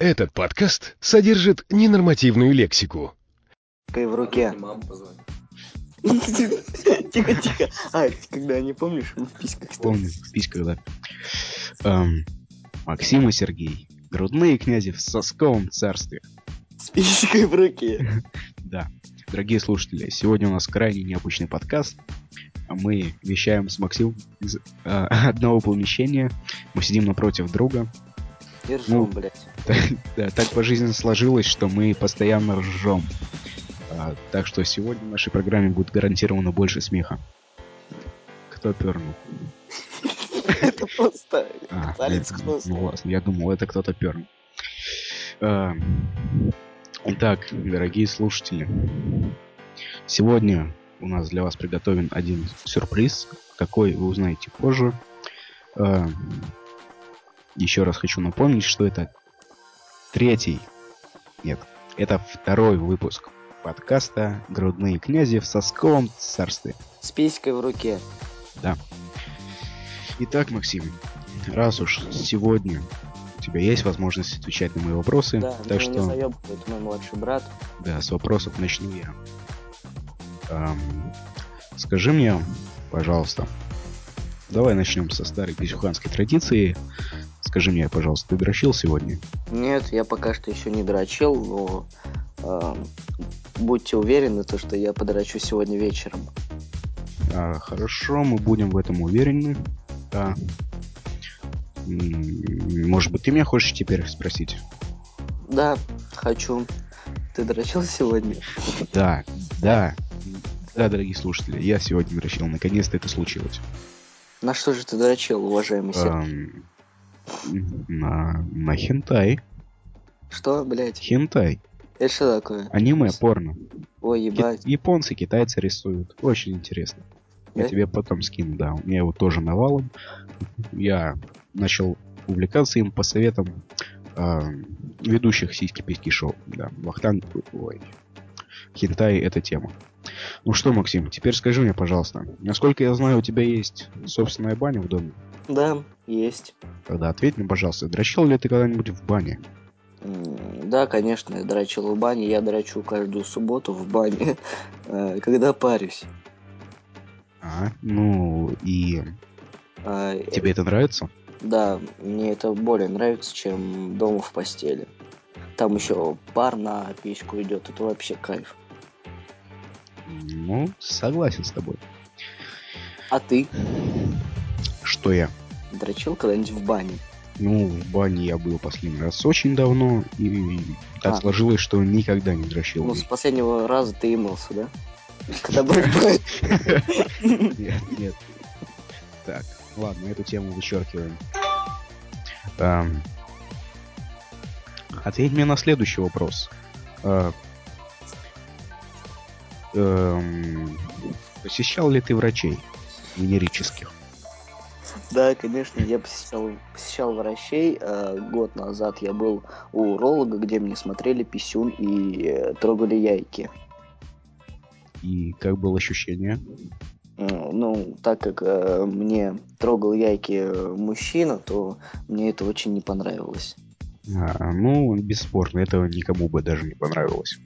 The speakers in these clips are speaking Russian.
Этот подкаст содержит ненормативную лексику. Кай в руке. Тихо, тихо. А, когда не помнишь, в письках стоит. Помню, в письках, да. Максим и Сергей. Грудные князи в сосковом царстве. С писькой в руке. Да. Дорогие слушатели, сегодня у нас крайне необычный подкаст. Мы вещаем с Максимом из э, одного помещения. Мы сидим напротив друга. И ржем, Ну. блядь. Да, так по жизни сложилось, что мы постоянно ржем. А, так что сегодня в нашей программе будет гарантированно больше смеха. Кто пернул? Это просто А, палец носу. Ну ладно, я думал, это кто-то пернул. А, Итак, дорогие слушатели, сегодня у нас для вас приготовлен один сюрприз, какой вы узнаете позже. Еще раз хочу напомнить, что это третий, нет, это второй выпуск подкаста «Грудные князи в сосковом царстве». С писькой в руке. Итак, Максим, раз уж сегодня у тебя есть возможность отвечать на мои вопросы, Да, так что заебывает мой младший брат. да, с вопросов начну я. Ам, скажи мне, пожалуйста, давай начнем со старой писюханской традиции. Скажи мне, пожалуйста, ты дрочил сегодня? Нет, я пока что еще не дрочил, но эм, будьте уверены, то, что я подрачу сегодня вечером. А, хорошо, мы будем в этом уверены. А, м, может быть, ты меня хочешь теперь спросить? Да, хочу. Ты дрочил сегодня? Да, да, да, дорогие слушатели, я сегодня дрочил. Наконец-то это случилось. На что же ты дрочил, уважаемый сэр? Ам, на, на хентай. Что, блядь? Хентай. Это что такое? Аниме, порно. Ой, Ки- ебать. японцы, китайцы рисуют. Очень интересно. Я тебе потом скину, да. У меня его тоже навалом. Я начал увлекаться им по советам ам, ведущих сиськи-письки шоу. Да, Вахтанг... Ой. Хентай — это тема. Ну что, Максим, теперь скажи мне, пожалуйста, насколько я знаю, у тебя есть собственная баня в доме? Да, есть. Тогда ответь мне, пожалуйста, дрочил ли ты когда-нибудь в бане? Да, конечно, я дрочил в бане. Я дрочу каждую субботу в бане, э, когда парюсь. А, ну и А, тебе это нравится? Да, мне это более нравится, чем дома в постели. Там еще пар на печку идет, это вообще кайф. Ну, согласен с тобой. А ты Что я? дрочил когда-нибудь в бане? Ну, в бане я был последний раз очень давно, и так А. сложилось, что никогда не дрочил. Ну, с последнего раза ты имылся, да? Когда был. Нет, нет. Так, ладно, эту тему вычеркиваем. Ответь мне на следующий вопрос. Эм, Посещал ли ты врачей венерических? Да, конечно, я посещал, посещал врачей. Э, Год назад я был у уролога, где мне смотрели писюн и э, трогали яйки. И как было ощущение? Ну, так как э, мне трогал яйки э, мужчина, то мне это очень не понравилось. А, ну, бесспорно, этого никому бы даже не понравилось.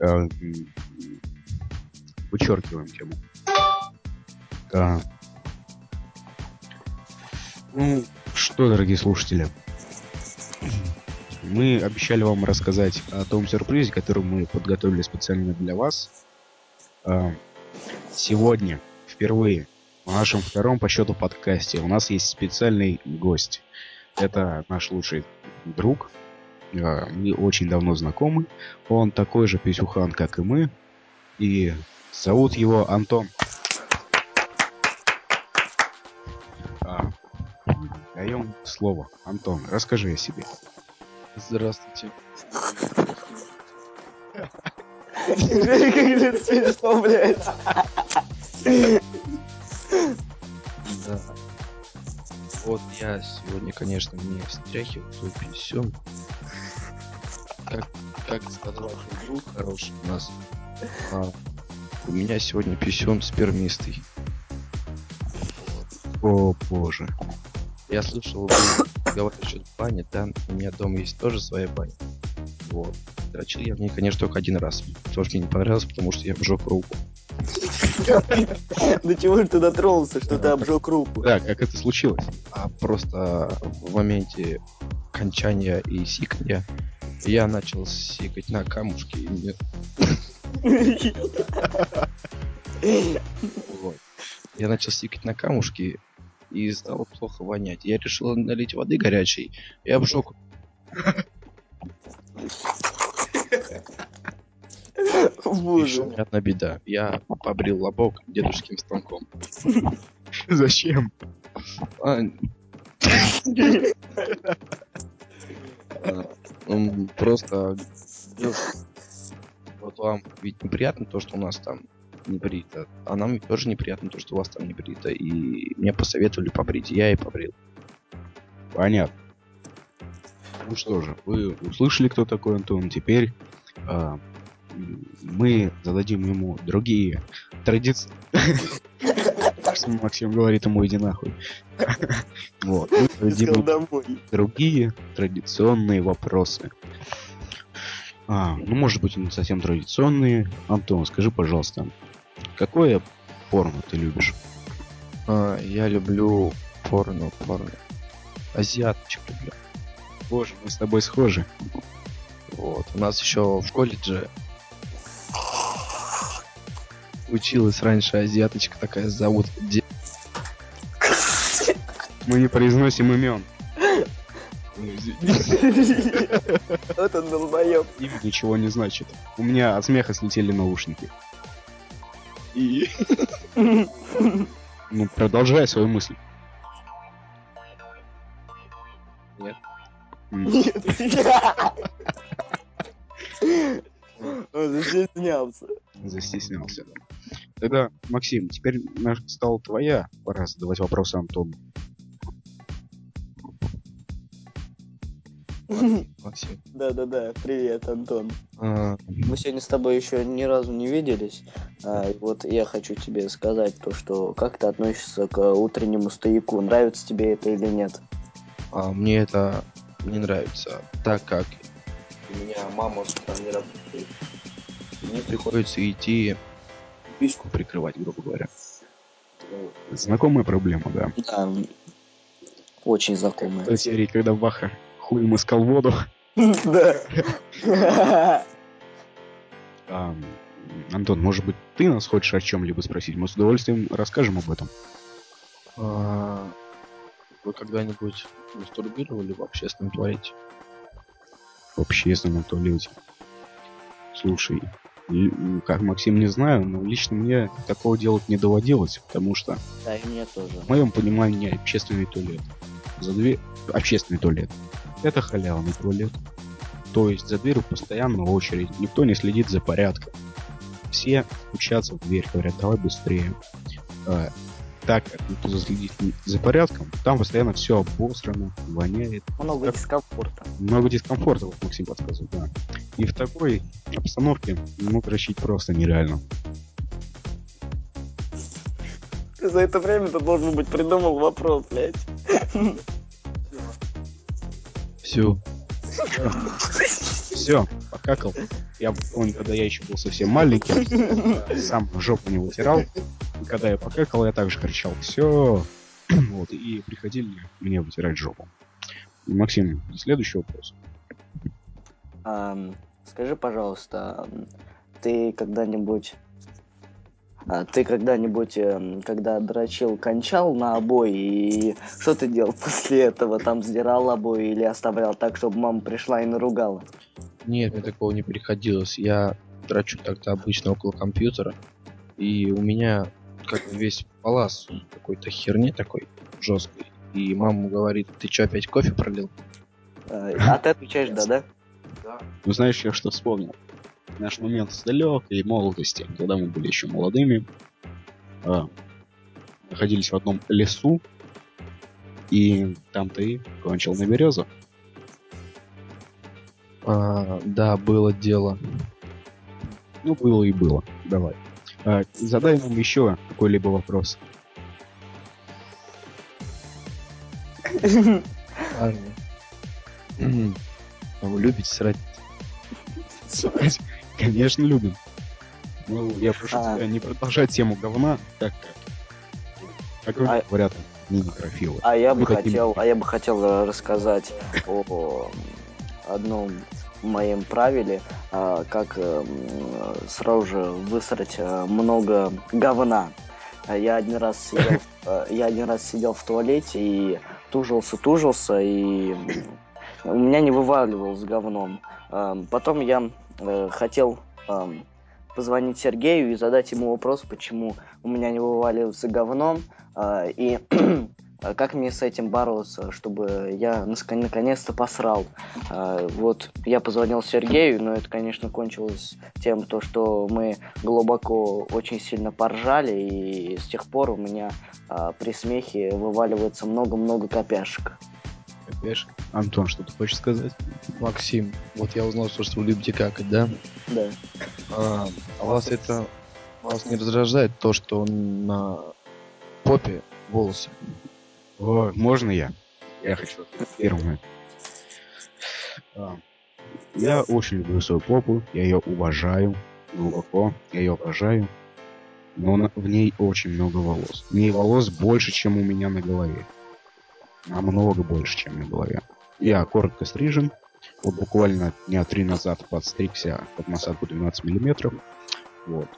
А, Вычеркиваем тему. А, Ну, что, дорогие слушатели, мы обещали вам рассказать о том сюрпризе, который мы подготовили специально для вас. А, Сегодня, впервые, в нашем втором по счету подкасте у нас есть специальный гость. Это наш лучший друг. А, Мы очень давно знакомы. Он такой же писюхан, как и мы. И зовут его Антон. А, Даем слово. Антон, расскажи о себе. Здравствуйте. Как смешно, блядь? Да. Вот я сегодня, конечно, не встряхиваю свой писюн. Как, как сказал мой друг хороший у нас, а, у меня сегодня писюн спермистый. О боже. Я слышал, вы говоришь, что баня, да, у меня дома есть тоже своя баня. Вот. Дрочил я в ней, конечно, только один раз. Тоже мне не понравилось, потому что я обжег руку. До чего же ты дотронулся, что ты обжег руку? Да, как это случилось? А просто в моменте кончания и сикания я начал сикать на камушки. И мне... Вот. Я начал сикать на камушки и стало плохо вонять. Я решил налить воды горячей и обжег. Боже. Еще одна беда. Я побрил лобок дедушкин станком. Зачем? А, а, Просто вам ведь неприятно то, что у нас там не брито, а нам тоже неприятно то, что у вас там не брито. И мне посоветовали побрить, я и побрил. Понятно. Ну что же, вы услышали, кто такой Антон. Теперь м, мы зададим ему другие традиции. Что Максим говорит ему, иди нахуй. Вот. Мы зададим другие традиционные вопросы. А, ну, может быть, не совсем традиционные. Антон, скажи, пожалуйста, какое порно ты любишь? А, я люблю порно, порно. Азиаточек люблю. Боже, мы с тобой схожи. Вот. У нас еще в колледже училась раньше азиаточка такая, зовут Мы не произносим имен. Вот он долбоёб. Имя ничего не значит. У меня от смеха слетели наушники. И... Ну, продолжай свою мысль. Нет. М, Он застеснялся. Застеснялся. Тогда, Максим, теперь настала твоя пора задавать вопросы Антону. Максим. Да-да-да, привет, Антон. А, Мы сегодня с тобой еще ни разу не виделись. А, вот я хочу тебе сказать то, что как ты относишься к утреннему стояку. Нравится тебе это или нет? а мне это не нравится, так как у меня мама с утра не работает. Мне приходится идти письку прикрывать, грубо говоря. Знакомая проблема, да. Да, очень знакомая. Той серии, когда Ваха хуем искал воду. Да. Антон, может быть, ты нас хочешь о чем-либо спросить? Мы с удовольствием расскажем об этом. А, Вы когда-нибудь мастурбировали в общественном туалете? В общественном туалете. Слушай, как Максим не знаю, но лично мне такого делать не доводилось, потому что Да, и мне тоже. в моем понимании общественный туалет. За дверь... Общественный туалет. Это халявный туалет. То есть за дверью постоянно очередь, никто не следит за порядком. Все стучатся в дверь, говорят, давай быстрее. А, так как никто заследит за порядком, там постоянно все обосрано, воняет. Много Так. дискомфорта. Много дискомфорта, вот Максим подсказывает, да. И в такой обстановке, ну, дрочить просто нереально. За это время ты должен быть придумал вопрос, блядь. Все. Все, покакал. Я помню, когда я еще был совсем маленький, сам жопу не вытирал. И когда я покакал, я также кричал «Все!» Вот, и приходили мне вытирать жопу. Максим, следующий вопрос. Скажи, пожалуйста, ты когда-нибудь... а, Ты когда-нибудь, эм, когда дрочил, кончал на обои, и что ты делал после этого? Там сдирал обои или оставлял так, чтобы мама пришла и наругала? Нет, мне такого не приходилось. Я трачу так-то обычно около компьютера. И у меня как бы весь палас какой-то херни такой жесткой. И мама говорит, ты что, опять кофе пролил? А а ты отвечаешь «да», да? Ну, знаешь, я что вспомнил? Наш момент с далекой молодости, когда мы были еще молодыми, а, находились в одном лесу, и там ты кончил на березу. А, да, было дело. Ну, было и было. Давай. А, задай нам еще какой-либо вопрос. А вы любите срать? Срать? Конечно, любим. Ну, я прошу А. тебя не продолжать тему говна, так как... Как А- говорят, не некрофилы. А я бы таким- хотел, а я бы хотел э, рассказать о одном моем правиле, а, как э, сразу же высрать э, много говна. Я один раз сидел, я один раз сидел в туалете и тужился, тужился, и у меня не вываливалось говном. Эм, Потом я э, хотел эм, позвонить Сергею и задать ему вопрос, почему у меня не вываливается говном, а, и а как мне с этим бороться, чтобы я наконец-то посрал. А, Вот я позвонил Сергею, но это, конечно, кончилось тем, то, что мы глубоко очень сильно поржали, и с тех пор у меня при смехе вываливается много-много копяшек. Опять. Антон, что ты хочешь сказать? Максим, вот я узнал, что, что вы любите какать, да? Да. А, а вас это вас не раздражает то, что на попе волосы? О, можно я? Я хочу первым. А, Я очень люблю свою попу, я ее уважаю глубоко, я ее обожаю, но на- в ней очень много волос. В ней волос больше, чем у меня на голове. Намного больше, чем на голове. Я коротко стрижен, вот буквально дня три назад подстригся под насадку 12 миллиметров. Вот.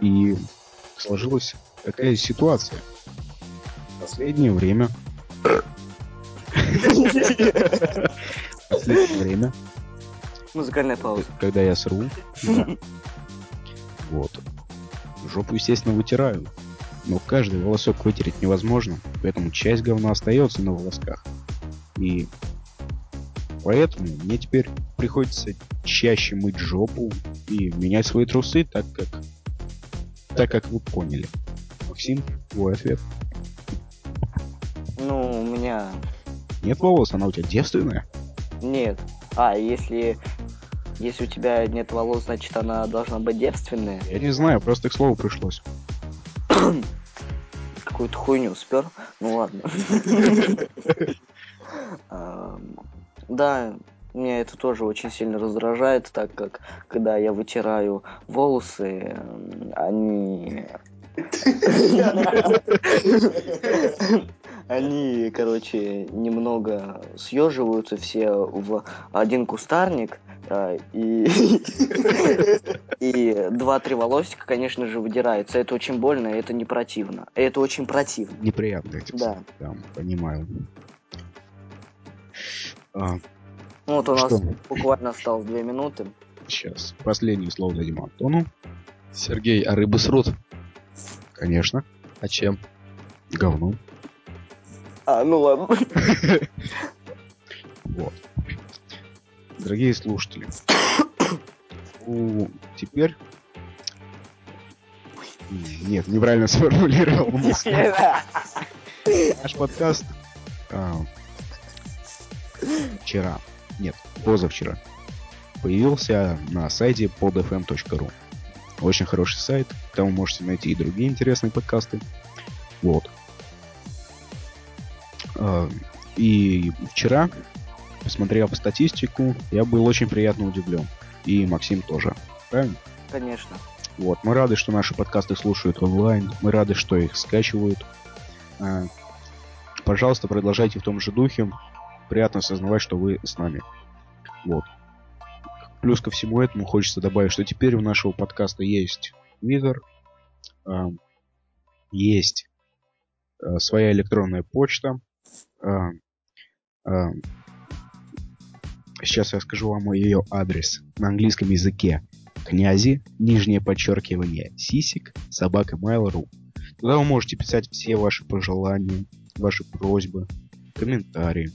И сложилась такая ситуация. В последнее время последнее время, Музыкальная пауза. когда я сру, вот, жопу, естественно, вытираю. Но каждый волосок вытереть невозможно, поэтому часть говна остается на волосках. И поэтому мне теперь приходится чаще мыть жопу и менять свои трусы, так как так как вы поняли. Максим, твой ответ. Ну, у меня Нет волос, она у тебя девственная? нет. А, если... Если у тебя нет волос, значит она должна быть девственная. Я не знаю, просто к слову пришлось. какую-то хуйню спер. Ну ладно. Да, меня это тоже очень сильно раздражает, так как когда я вытираю волосы, они... Они, короче, немного съеживаются все в один кустарник, и и два-три волосика, конечно же, выдираются. Это очень больно, и это не противно. Это очень противно. Неприятно этим Да. Да, понимаю. А, Вот у нас Что? буквально осталось две минуты. сейчас. Последнее слово дадим Антону. Сергей, а рыбы срут? Конечно. А чем? Говно. А, ну ладно. Вот. Дорогие слушатели. У- Теперь... Нет, неправильно сформулировал. Наш подкаст а, вчера, нет, позавчера, появился на сайте podfm.ru. Очень хороший сайт, там вы можете найти и другие интересные подкасты. Вот. А, И вчера, посмотрев по статистику, я был очень приятно удивлен. И Максим тоже. Правильно? Конечно. Вот, мы рады, что наши подкасты слушают онлайн, мы рады, что их скачивают. А, Пожалуйста, продолжайте в том же духе. Приятно осознавать, что вы с нами. Вот. Плюс ко всему этому хочется добавить, что теперь у нашего подкаста есть Твиттер, а, есть а, своя электронная почта. Сейчас я скажу вам ее адрес на английском языке князи, нижнее подчеркивание, сисик, собака Mail.ru. Туда вы можете писать все ваши пожелания, ваши просьбы, комментарии.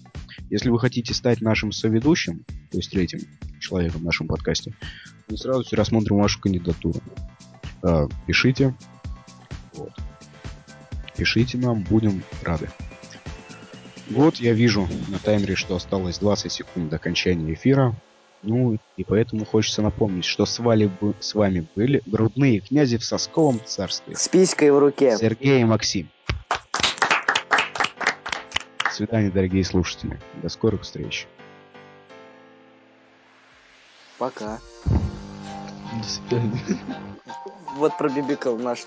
Если вы хотите стать нашим соведущим, то есть третьим человеком в нашем подкасте, мы сразу же рассмотрим вашу кандидатуру. А, пишите. Вот. Пишите нам, будем рады. Вот я вижу на таймере, что осталось 20 секунд до окончания эфира. Ну, и поэтому хочется напомнить, что с, вами бы- с вами были грудные князи в сосковом царстве. С писькой в руке. Сергей и Максим. свидания, дорогие слушатели. До скорых встреч. Пока. До свидания. Вот пробибикал наш